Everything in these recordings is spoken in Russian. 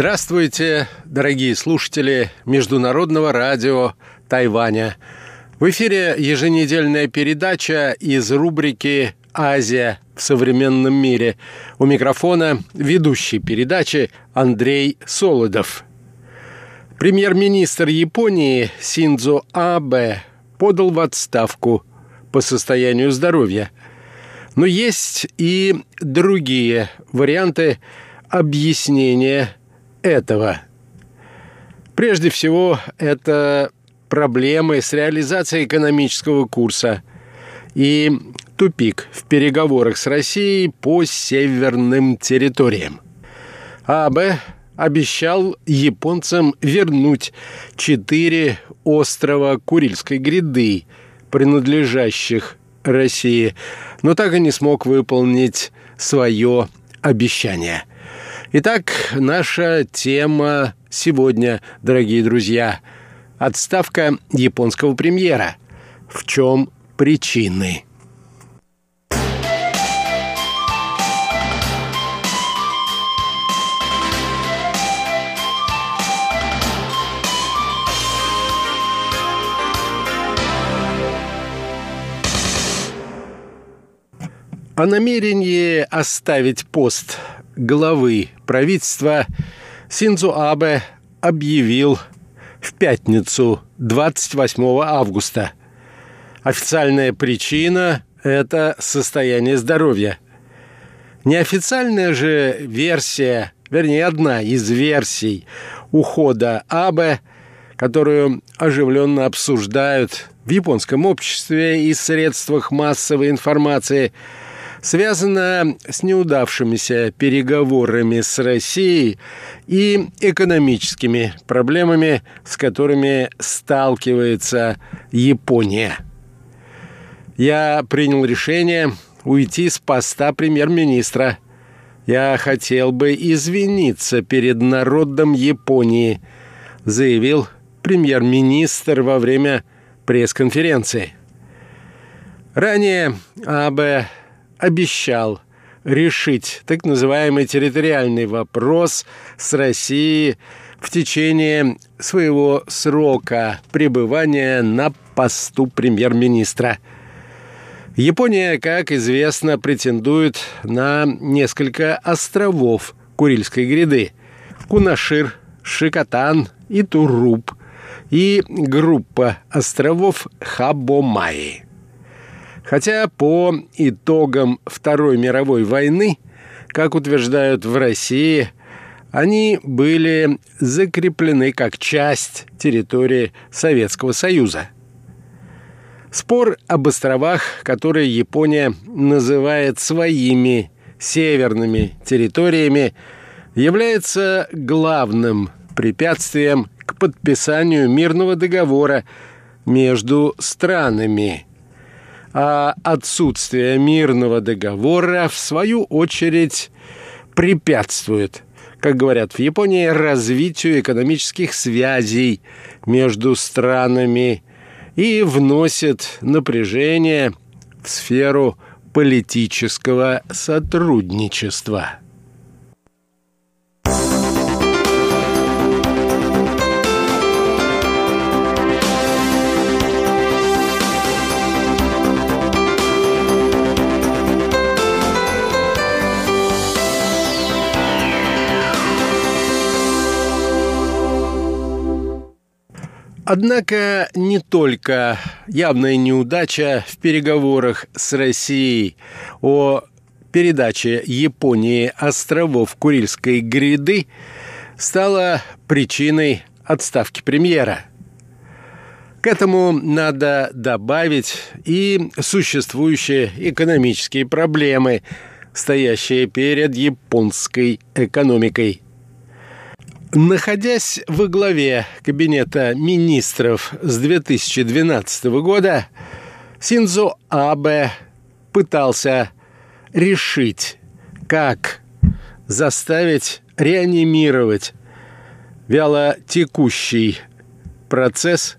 Здравствуйте, дорогие слушатели Международного радио Тайваня. В эфире еженедельная передача из рубрики «Азия в современном мире». У микрофона ведущий передачи Андрей Солодов. Премьер-министр Японии Синдзо Абе подал в отставку по состоянию здоровья. Но есть и другие варианты объяснения этого. Прежде всего, это проблемы с реализацией экономического курса и тупик в переговорах с Россией по северным территориям. АБ обещал японцам вернуть четыре острова Курильской гряды, принадлежащих России, но так и не смог выполнить свое обещание – Итак, наша тема сегодня, дорогие друзья, отставка японского премьера. В чем причины? О намерении оставить пост главы правительства Синзу Абе объявил в пятницу 28 августа. Официальная причина – это состояние здоровья. Неофициальная же версия, вернее, одна из версий ухода Абе, которую оживленно обсуждают в японском обществе и средствах массовой информации – связана с неудавшимися переговорами с Россией и экономическими проблемами, с которыми сталкивается Япония. Я принял решение уйти с поста премьер-министра. Я хотел бы извиниться перед народом Японии, заявил премьер-министр во время пресс-конференции. Ранее АБ обещал решить так называемый территориальный вопрос с Россией в течение своего срока пребывания на посту премьер-министра. Япония, как известно, претендует на несколько островов Курильской гряды – Кунашир, Шикотан и Туруп и группа островов Хабомаи – Хотя по итогам Второй мировой войны, как утверждают в России, они были закреплены как часть территории Советского Союза. Спор об островах, которые Япония называет своими северными территориями, является главным препятствием к подписанию мирного договора между странами – а отсутствие мирного договора, в свою очередь, препятствует, как говорят в Японии, развитию экономических связей между странами и вносит напряжение в сферу политического сотрудничества. Однако не только явная неудача в переговорах с Россией о передаче Японии островов Курильской гряды стала причиной отставки премьера. К этому надо добавить и существующие экономические проблемы, стоящие перед японской экономикой – Находясь во главе кабинета министров с 2012 года, Синзо Абе пытался решить, как заставить реанимировать вяло текущий процесс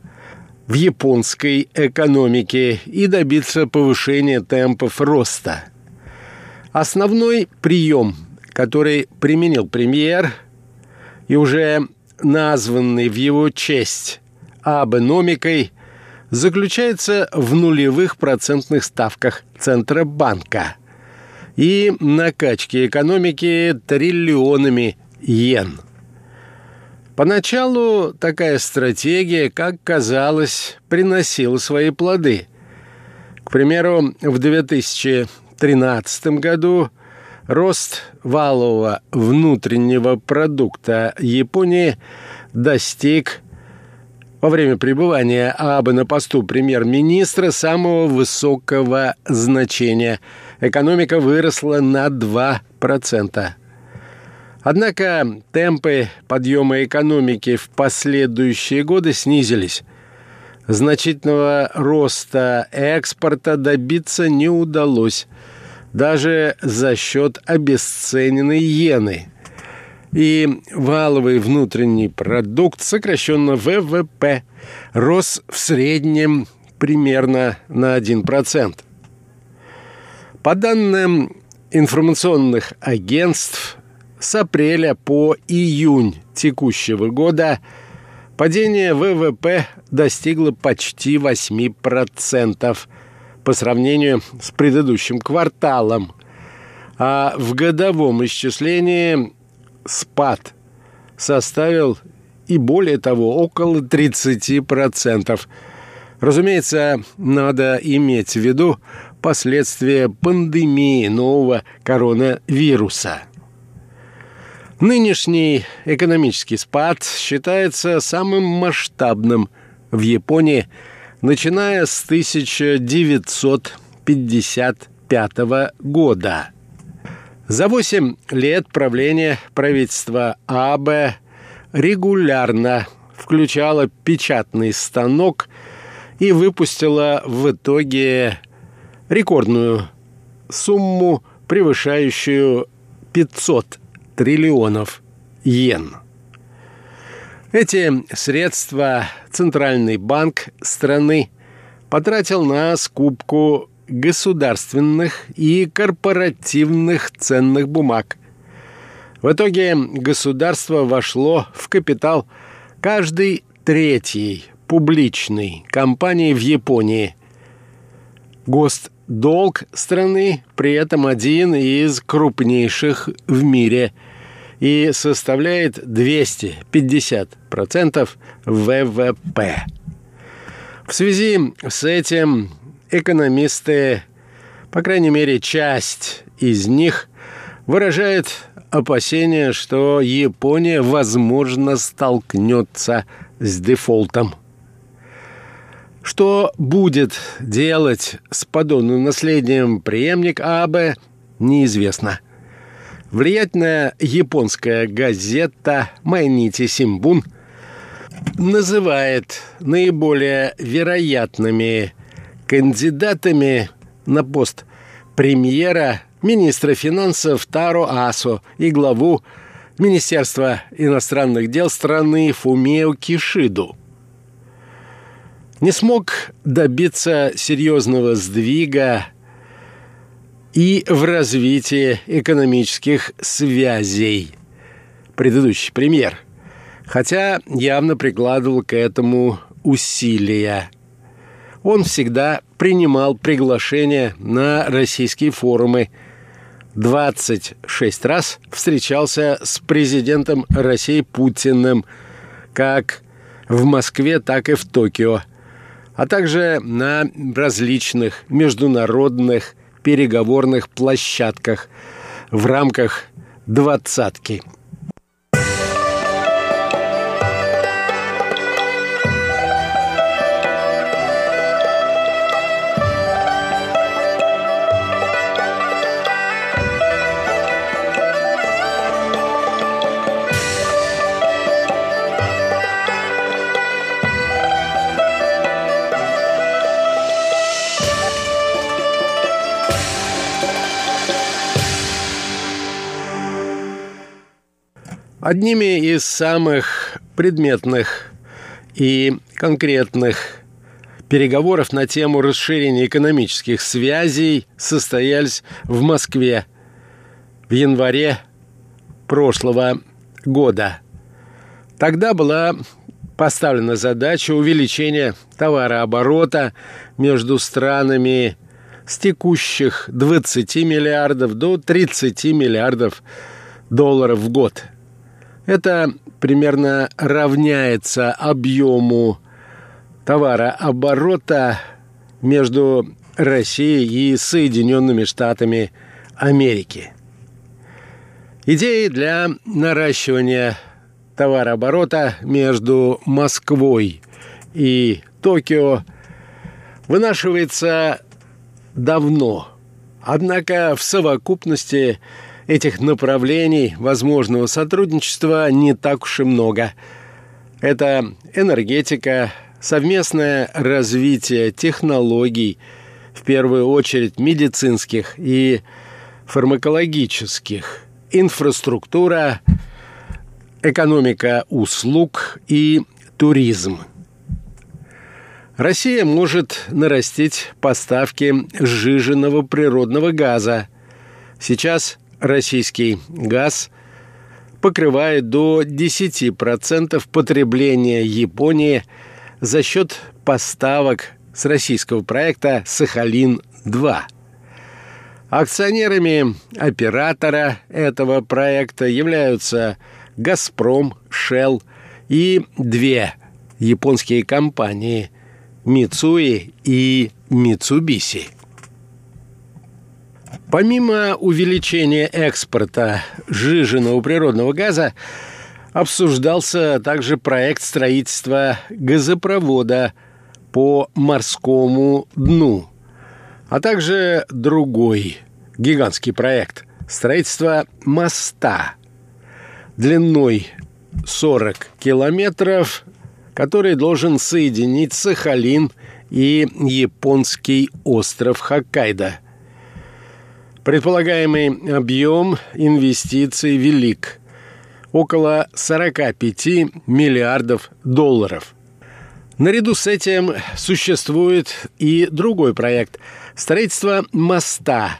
в японской экономике и добиться повышения темпов роста. Основной прием, который применил премьер – и уже названный в его честь абономикой заключается в нулевых процентных ставках Центробанка и накачке экономики триллионами йен. Поначалу такая стратегия, как казалось, приносила свои плоды. К примеру, в 2013 году рост валового внутреннего продукта Японии достиг во время пребывания Абы на посту премьер-министра самого высокого значения. Экономика выросла на 2%. Однако темпы подъема экономики в последующие годы снизились. Значительного роста экспорта добиться не удалось, даже за счет обесцененной иены – и валовый внутренний продукт, сокращенно ВВП, рос в среднем примерно на 1%. По данным информационных агентств, с апреля по июнь текущего года падение ВВП достигло почти 8% по сравнению с предыдущим кварталом, а в годовом исчислении спад составил и более того, около 30%. Разумеется, надо иметь в виду последствия пандемии нового коронавируса. Нынешний экономический спад считается самым масштабным в Японии, начиная с 1955 года – за восемь лет правления правительства АБ регулярно включало печатный станок и выпустила в итоге рекордную сумму, превышающую 500 триллионов йен. Эти средства Центральный банк страны потратил на скупку государственных и корпоративных ценных бумаг. В итоге государство вошло в капитал каждой третьей публичной компании в Японии. Госдолг страны при этом один из крупнейших в мире и составляет 250% ВВП. В связи с этим экономисты, по крайней мере, часть из них выражает опасение, что Япония, возможно, столкнется с дефолтом. Что будет делать с подобным наследием преемник Абе, неизвестно. Влиятельная японская газета «Майнити Симбун» называет наиболее вероятными кандидатами на пост премьера, министра финансов Таро Асо и главу Министерства иностранных дел страны Фумео Кишиду. Не смог добиться серьезного сдвига и в развитии экономических связей. Предыдущий премьер, хотя явно прикладывал к этому усилия – он всегда принимал приглашения на российские форумы. 26 раз встречался с президентом России Путиным как в Москве, так и в Токио, а также на различных международных переговорных площадках в рамках «двадцатки». Одними из самых предметных и конкретных переговоров на тему расширения экономических связей состоялись в Москве в январе прошлого года. Тогда была поставлена задача увеличения товарооборота между странами с текущих 20 миллиардов до 30 миллиардов долларов в год. Это примерно равняется объему товарооборота между Россией и Соединенными Штатами Америки. Идеи для наращивания товарооборота между Москвой и Токио вынашивается давно. Однако в совокупности этих направлений возможного сотрудничества не так уж и много. Это энергетика, совместное развитие технологий, в первую очередь медицинских и фармакологических, инфраструктура, экономика услуг и туризм – Россия может нарастить поставки сжиженного природного газа. Сейчас российский газ покрывает до 10% потребления Японии за счет поставок с российского проекта «Сахалин-2». Акционерами оператора этого проекта являются «Газпром», «Шелл» и две японские компании – Мицуи и Мицубиси. Помимо увеличения экспорта жиженного природного газа, обсуждался также проект строительства газопровода по морскому дну, а также другой гигантский проект – строительство моста длиной 40 километров который должен соединить Сахалин и японский остров Хоккайдо. Предполагаемый объем инвестиций велик – около 45 миллиардов долларов. Наряду с этим существует и другой проект – строительство моста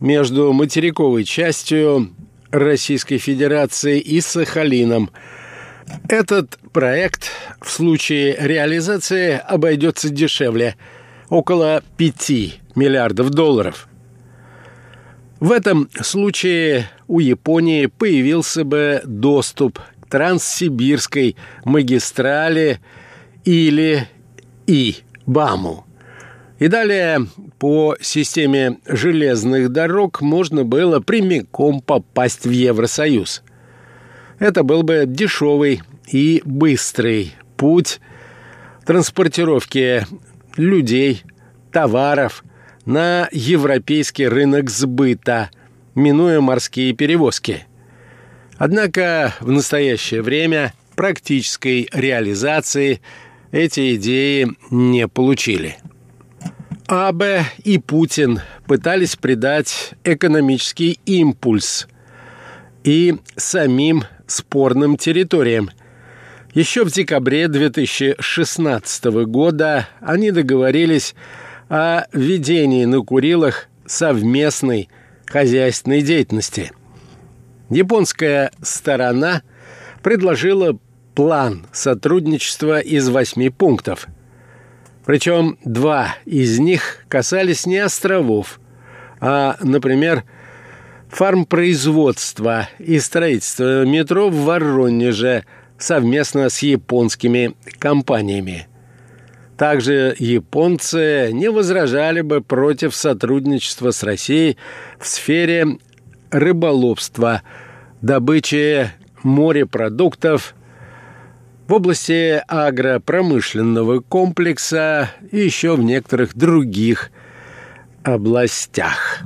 между материковой частью Российской Федерации и Сахалином – этот проект в случае реализации обойдется дешевле – около 5 миллиардов долларов. В этом случае у Японии появился бы доступ к Транссибирской магистрали или И-БАМу. И далее по системе железных дорог можно было прямиком попасть в Евросоюз – это был бы дешевый и быстрый путь транспортировки людей, товаров на европейский рынок сбыта, минуя морские перевозки. Однако в настоящее время практической реализации эти идеи не получили. Абе и Путин пытались придать экономический импульс и самим спорным территориям. Еще в декабре 2016 года они договорились о ведении на Курилах совместной хозяйственной деятельности. Японская сторона предложила план сотрудничества из восьми пунктов. Причем два из них касались не островов, а, например, фармпроизводства и строительства метро в Воронеже совместно с японскими компаниями. Также японцы не возражали бы против сотрудничества с Россией в сфере рыболовства, добычи морепродуктов, в области агропромышленного комплекса и еще в некоторых других областях.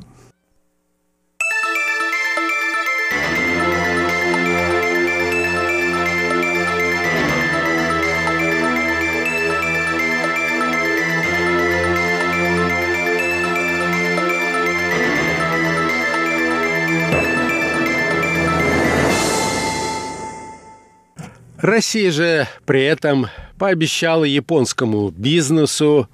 Россия же при этом пообещала японскому бизнесу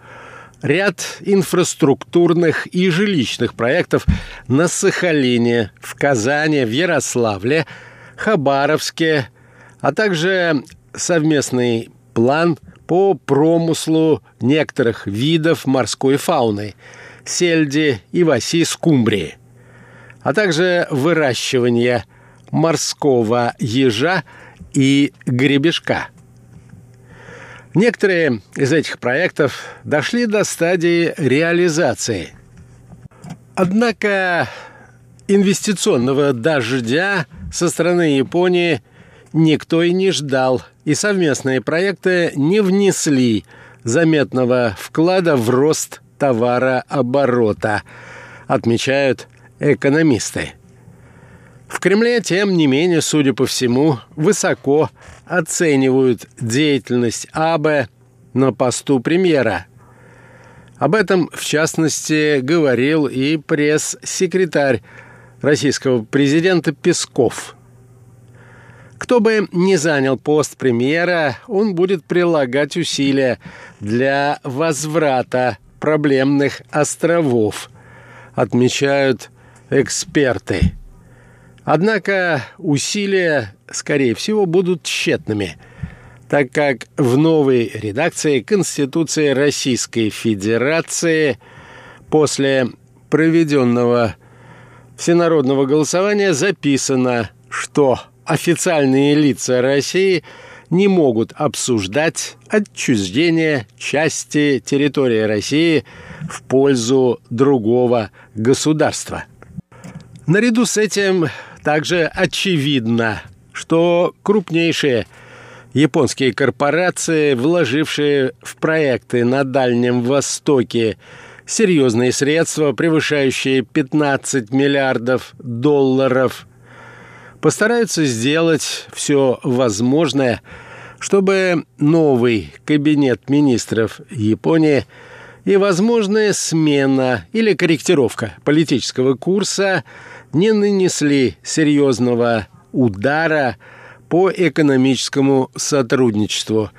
ряд инфраструктурных и жилищных проектов на Сахалине, в Казани, в Ярославле, Хабаровске, а также совместный план по промыслу некоторых видов морской фауны – сельди и васи скумбрии, а также выращивание морского ежа и гребешка. Некоторые из этих проектов дошли до стадии реализации. Однако инвестиционного дождя со стороны Японии никто и не ждал, и совместные проекты не внесли заметного вклада в рост товарооборота, отмечают экономисты. В Кремле, тем не менее, судя по всему, высоко оценивают деятельность АБ на посту премьера. Об этом, в частности, говорил и пресс-секретарь российского президента Песков. Кто бы не занял пост премьера, он будет прилагать усилия для возврата проблемных островов, отмечают эксперты. Однако усилия, скорее всего, будут тщетными, так как в новой редакции Конституции Российской Федерации после проведенного всенародного голосования записано, что официальные лица России не могут обсуждать отчуждение части территории России в пользу другого государства. Наряду с этим также очевидно, что крупнейшие японские корпорации, вложившие в проекты на Дальнем Востоке серьезные средства, превышающие 15 миллиардов долларов, постараются сделать все возможное, чтобы новый кабинет министров Японии и возможная смена или корректировка политического курса – не нанесли серьезного удара по экономическому сотрудничеству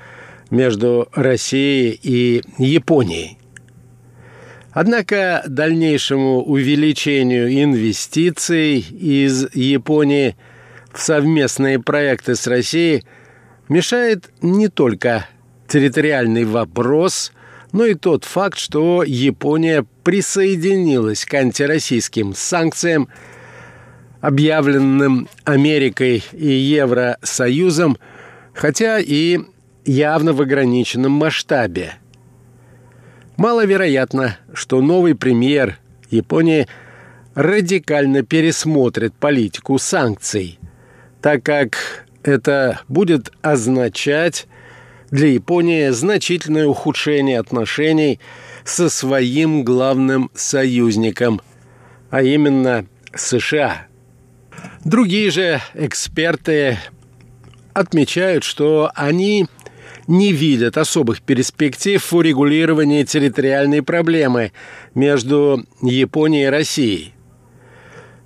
между Россией и Японией. Однако дальнейшему увеличению инвестиций из Японии в совместные проекты с Россией мешает не только территориальный вопрос, но и тот факт, что Япония присоединилась к антироссийским санкциям объявленным Америкой и Евросоюзом, хотя и явно в ограниченном масштабе. Маловероятно, что новый премьер Японии радикально пересмотрит политику санкций, так как это будет означать для Японии значительное ухудшение отношений со своим главным союзником, а именно США – Другие же эксперты отмечают, что они не видят особых перспектив в урегулировании территориальной проблемы между Японией и Россией.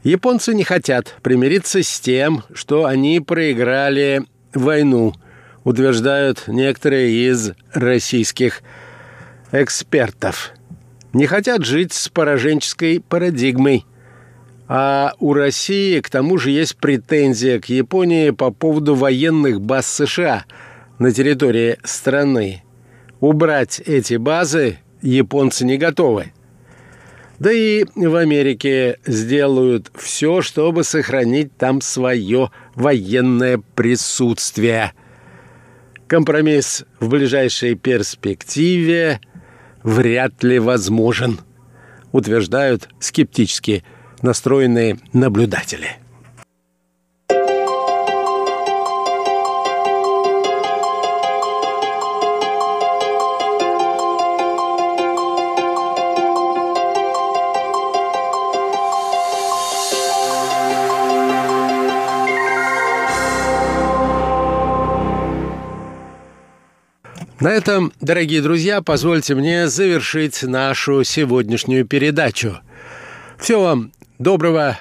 Японцы не хотят примириться с тем, что они проиграли войну, утверждают некоторые из российских экспертов. Не хотят жить с пораженческой парадигмой – а у России, к тому же, есть претензия к Японии по поводу военных баз США на территории страны. Убрать эти базы японцы не готовы. Да и в Америке сделают все, чтобы сохранить там свое военное присутствие. Компромисс в ближайшей перспективе вряд ли возможен, утверждают скептические настроенные наблюдатели. На этом, дорогие друзья, позвольте мне завершить нашу сегодняшнюю передачу. Всего вам доброго,